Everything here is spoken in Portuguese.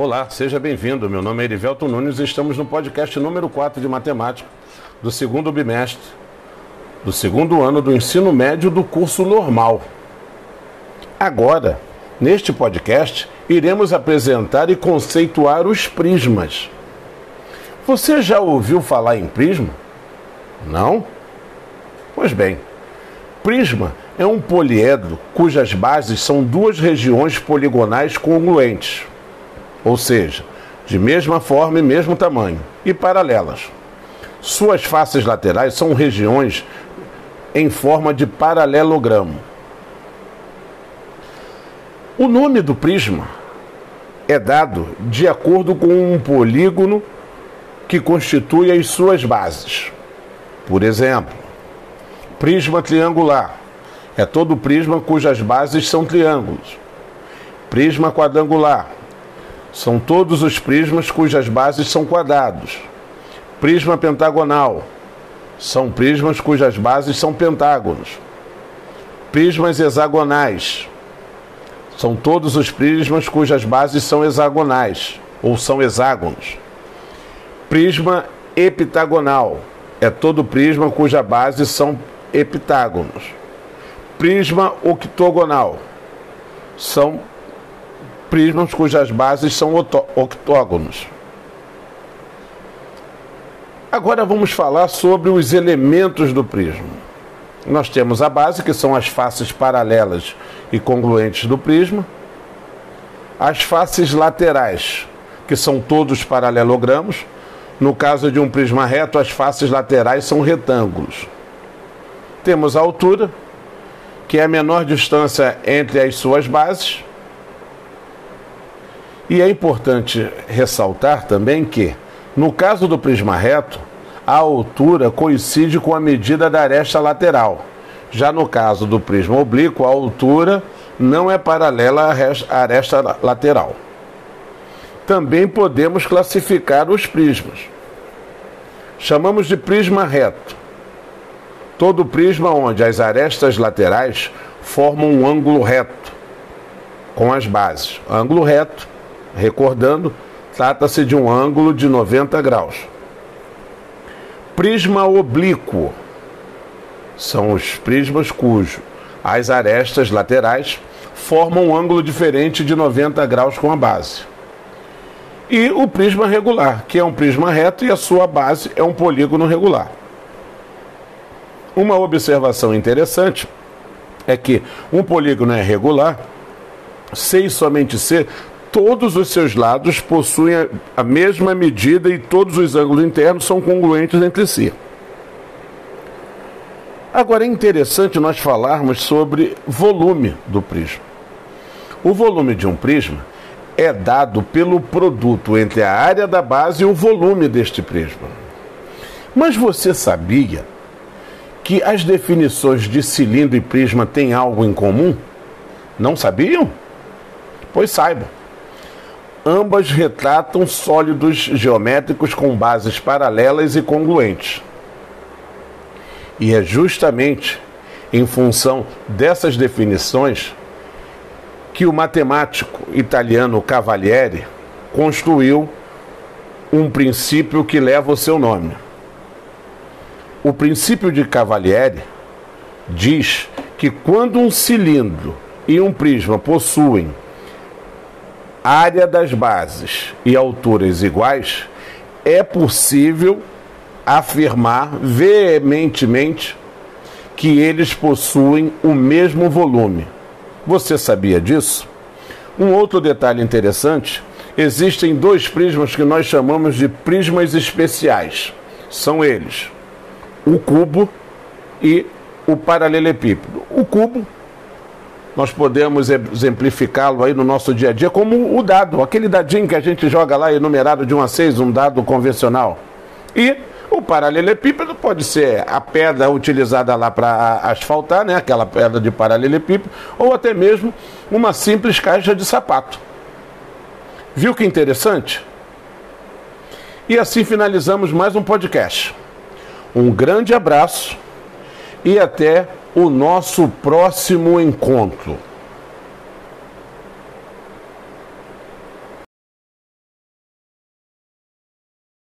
Olá, seja bem-vindo. Meu nome é Erivelto Nunes e estamos no podcast número 4 de matemática do segundo bimestre, do segundo ano do ensino médio do curso normal. Agora, neste podcast, iremos apresentar e conceituar os prismas. Você já ouviu falar em prisma? Não? Pois bem, prisma é um poliedro cujas bases são duas regiões poligonais congruentes ou seja, de mesma forma e mesmo tamanho, e paralelas. Suas faces laterais são regiões em forma de paralelogramo. O nome do prisma é dado de acordo com um polígono que constitui as suas bases. Por exemplo, prisma triangular é todo prisma cujas bases são triângulos. Prisma quadrangular são todos os prismas cujas bases são quadrados. Prisma pentagonal são prismas cujas bases são pentágonos. Prismas hexagonais são todos os prismas cujas bases são hexagonais ou são hexágonos. Prisma heptagonal é todo prisma cuja base são heptágonos. Prisma octogonal são prismas cujas bases são octógonos. Agora vamos falar sobre os elementos do prisma. Nós temos a base, que são as faces paralelas e congruentes do prisma, as faces laterais, que são todos paralelogramos. No caso de um prisma reto, as faces laterais são retângulos. Temos a altura, que é a menor distância entre as suas bases, e é importante ressaltar também que, no caso do prisma reto, a altura coincide com a medida da aresta lateral. Já no caso do prisma oblíquo, a altura não é paralela à aresta lateral. Também podemos classificar os prismas. Chamamos de prisma reto. Todo prisma onde as arestas laterais formam um ângulo reto com as bases. Ângulo reto Recordando, trata-se de um ângulo de 90 graus. Prisma oblíquo são os prismas cujo as arestas laterais formam um ângulo diferente de 90 graus com a base. E o prisma regular, que é um prisma reto e a sua base é um polígono regular. Uma observação interessante é que um polígono é regular se e somente se todos os seus lados possuem a mesma medida e todos os ângulos internos são congruentes entre si. Agora é interessante nós falarmos sobre volume do prisma. O volume de um prisma é dado pelo produto entre a área da base e o volume deste prisma. Mas você sabia que as definições de cilindro e prisma têm algo em comum? Não sabiam? Pois saibam. Ambas retratam sólidos geométricos com bases paralelas e congruentes. E é justamente em função dessas definições que o matemático italiano Cavalieri construiu um princípio que leva o seu nome. O princípio de Cavalieri diz que quando um cilindro e um prisma possuem área das bases e alturas iguais, é possível afirmar veementemente que eles possuem o mesmo volume. Você sabia disso? Um outro detalhe interessante: existem dois prismas que nós chamamos de prismas especiais. São eles: o cubo e o paralelepípedo. O cubo nós podemos exemplificá-lo aí no nosso dia a dia como o dado, aquele dadinho que a gente joga lá enumerado de 1 a 6, um dado convencional. E o paralelepípedo pode ser a pedra utilizada lá para asfaltar, né? aquela pedra de paralelepípedo, ou até mesmo uma simples caixa de sapato. Viu que interessante? E assim finalizamos mais um podcast. Um grande abraço e até o nosso próximo encontro.